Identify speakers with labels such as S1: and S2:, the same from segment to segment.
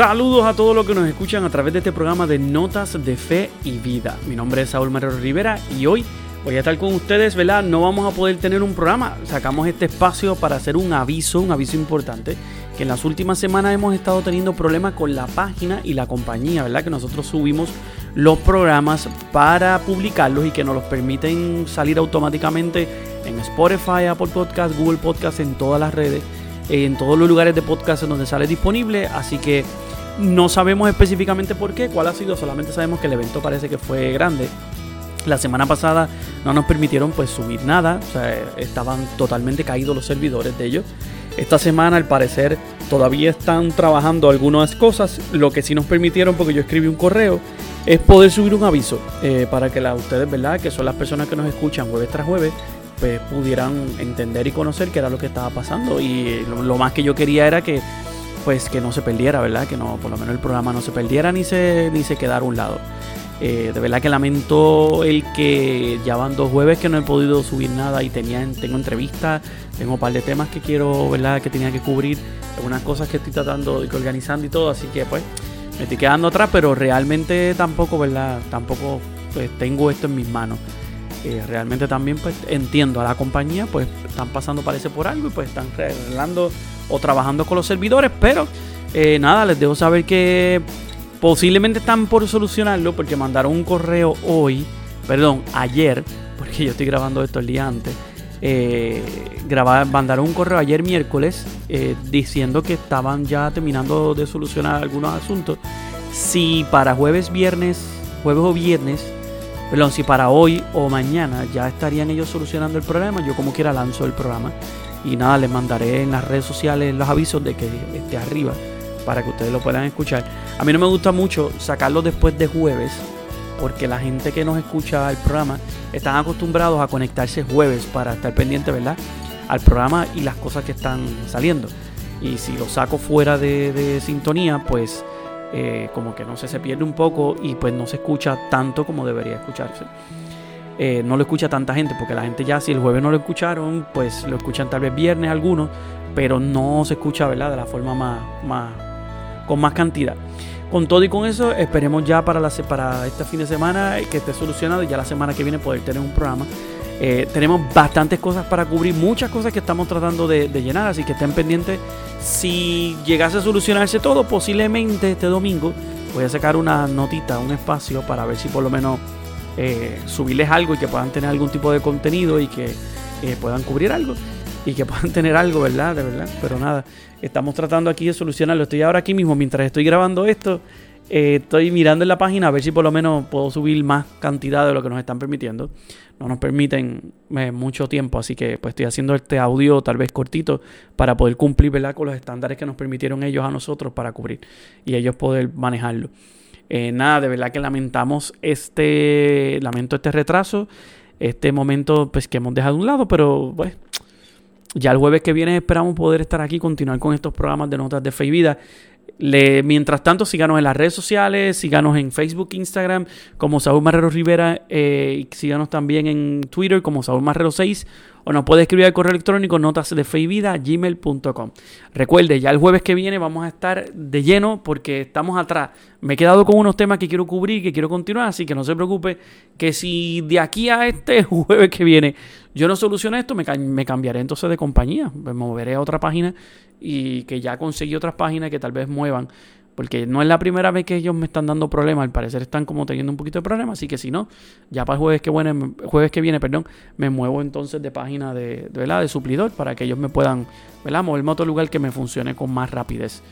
S1: Saludos a todos los que nos escuchan a través de este programa de Notas de Fe y Vida. Mi nombre es Saúl Marrero Rivera y hoy voy a estar con ustedes, ¿verdad? No vamos a poder tener un programa. Sacamos este espacio para hacer un aviso, un aviso importante, que en las últimas semanas hemos estado teniendo problemas con la página y la compañía, ¿verdad? Que nosotros subimos los programas para publicarlos y que nos los permiten salir automáticamente en Spotify, Apple Podcast, Google Podcast, en todas las redes, en todos los lugares de podcast en donde sale disponible. Así que no sabemos específicamente por qué, cuál ha sido, solamente sabemos que el evento parece que fue grande. La semana pasada no nos permitieron pues subir nada, o sea, estaban totalmente caídos los servidores de ellos. Esta semana al parecer todavía están trabajando algunas cosas, lo que sí nos permitieron porque yo escribí un correo es poder subir un aviso eh, para que la, ustedes, ¿verdad? Que son las personas que nos escuchan jueves tras jueves, pues pudieran entender y conocer qué era lo que estaba pasando. Y lo, más que yo quería era que pues que no se perdiera, ¿verdad? Que no, por lo menos el programa no se perdiera ni se, ni se quedara a un lado. Eh, de verdad que lamento el que ya van dos jueves que no he podido subir nada y tenía, tengo entrevistas, tengo un par de temas que quiero, ¿verdad? Que tenía que cubrir, algunas cosas que estoy tratando y organizando y todo, así que pues me estoy quedando atrás, pero realmente tampoco, ¿verdad? Tampoco pues, tengo esto en mis manos. Eh, realmente también pues entiendo a la compañía, pues están pasando parece por algo y pues están arreglando o trabajando con los servidores, pero eh, nada, les dejo saber que posiblemente están por solucionarlo porque mandaron un correo hoy, perdón, ayer, porque yo estoy grabando esto el día antes. Eh, mandaron un correo ayer miércoles eh, diciendo que estaban ya terminando de solucionar algunos asuntos. Si para jueves, viernes, jueves o viernes, perdón, si para hoy o mañana ya estarían ellos solucionando el problema, yo como quiera lanzo el programa. Y nada, les mandaré en las redes sociales los avisos de que esté arriba para que ustedes lo puedan escuchar. A mí no me gusta mucho sacarlo después de jueves, porque la gente que nos escucha el programa están acostumbrados a conectarse jueves para estar pendiente, ¿verdad? Al programa y las cosas que están saliendo. Y si lo saco fuera de, sintonía, pues eh, como que no sé, se pierde un poco y pues no se escucha tanto como debería escucharse. Eh, no lo escucha tanta gente, porque la gente ya si el jueves no lo escucharon, pues lo escuchan tal vez viernes algunos, pero no se escucha, ¿verdad? De la forma más, más con más cantidad. Con todo y con eso, esperemos ya para, la, para este fin de semana que esté solucionado y ya la semana que viene poder tener un programa. Eh, tenemos bastantes cosas para cubrir, muchas cosas que estamos tratando de, llenar, así que estén pendientes. Si llegase a solucionarse todo, posiblemente este domingo voy a sacar una notita, un espacio para ver si por lo menos eh, subirles algo y que puedan tener algún tipo de contenido y que eh, puedan cubrir algo y que puedan tener algo, ¿verdad? De verdad. Pero nada, estamos tratando aquí de solucionarlo. Estoy ahora aquí mismo, mientras estoy grabando esto, eh, estoy mirando en la página a ver si por lo menos puedo subir más cantidad de lo que nos están permitiendo. No nos permiten mucho tiempo, así que pues estoy haciendo este audio tal vez cortito para poder cumplir ¿verdad? con los estándares que nos permitieron ellos a nosotros para cubrir y ellos poder manejarlo. Eh, nada, de verdad que lamentamos este, lamento este retraso, este momento pues que hemos dejado a un lado, pero pues ya el jueves que viene esperamos poder estar aquí, continuar con estos programas de notas de fe y vida. mientras tanto, síganos en las redes sociales, síganos en Facebook, Instagram como Saúl Marrero Rivera eh, y síganos también en Twitter como Saúl Marrero 6 o nos puede escribir al correo electrónico notas de gmail.com. Recuerde, ya el jueves que viene vamos a estar de lleno porque estamos atrás. Me he quedado con unos temas que quiero cubrir, que quiero continuar, así que no se preocupe que si de aquí a este jueves que viene yo no soluciono esto, me, me cambiaré entonces de compañía, me moveré a otra página y que ya conseguí otras páginas que tal vez muevan porque no es la primera vez que ellos me están dando problemas, al parecer están como teniendo un poquito de problemas, así que si no, ya para el jueves que viene, jueves que viene, perdón, me muevo entonces de página de, de, de suplidor para que ellos me puedan, ¿verdad? moverme a otro lugar que me funcione con más rapidez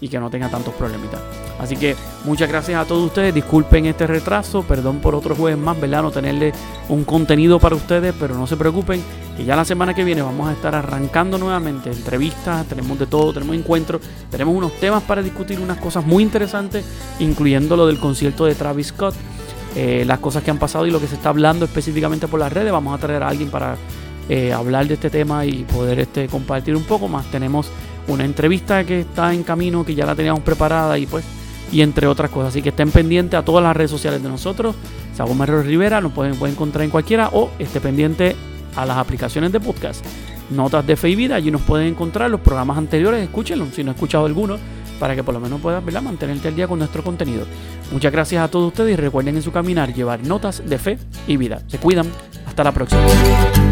S1: y que no tenga tantos problemitas. Así que muchas gracias a todos ustedes. Disculpen este retraso, perdón por otro jueves más, ¿verdad? No tenerle un contenido para ustedes, pero no se preocupen, que ya la semana que viene vamos a estar arrancando nuevamente entrevistas, tenemos de todo, tenemos encuentros, tenemos unos temas para discutir, unas cosas muy interesantes, incluyendo lo del concierto de Travis Scott, eh, las cosas que han pasado y lo que se está hablando específicamente por las redes. Vamos a traer a alguien para eh, hablar de este tema y poder este, compartir un poco más. Tenemos una entrevista que está en camino, que ya la teníamos preparada y pues, y entre otras cosas. Así que estén pendientes a todas las redes sociales de nosotros. Sabo Marrero Rivera, nos pueden, pueden encontrar en cualquiera o esté pendiente a las aplicaciones de podcast. Notas de Fe y Vida, allí nos pueden encontrar los programas anteriores, escúchenlos si no he escuchado alguno. para que por lo menos puedas ¿verdad? mantenerte al día con nuestro contenido. Muchas gracias a todos ustedes y recuerden en su caminar llevar notas de fe y vida. Se cuidan. Hasta la próxima.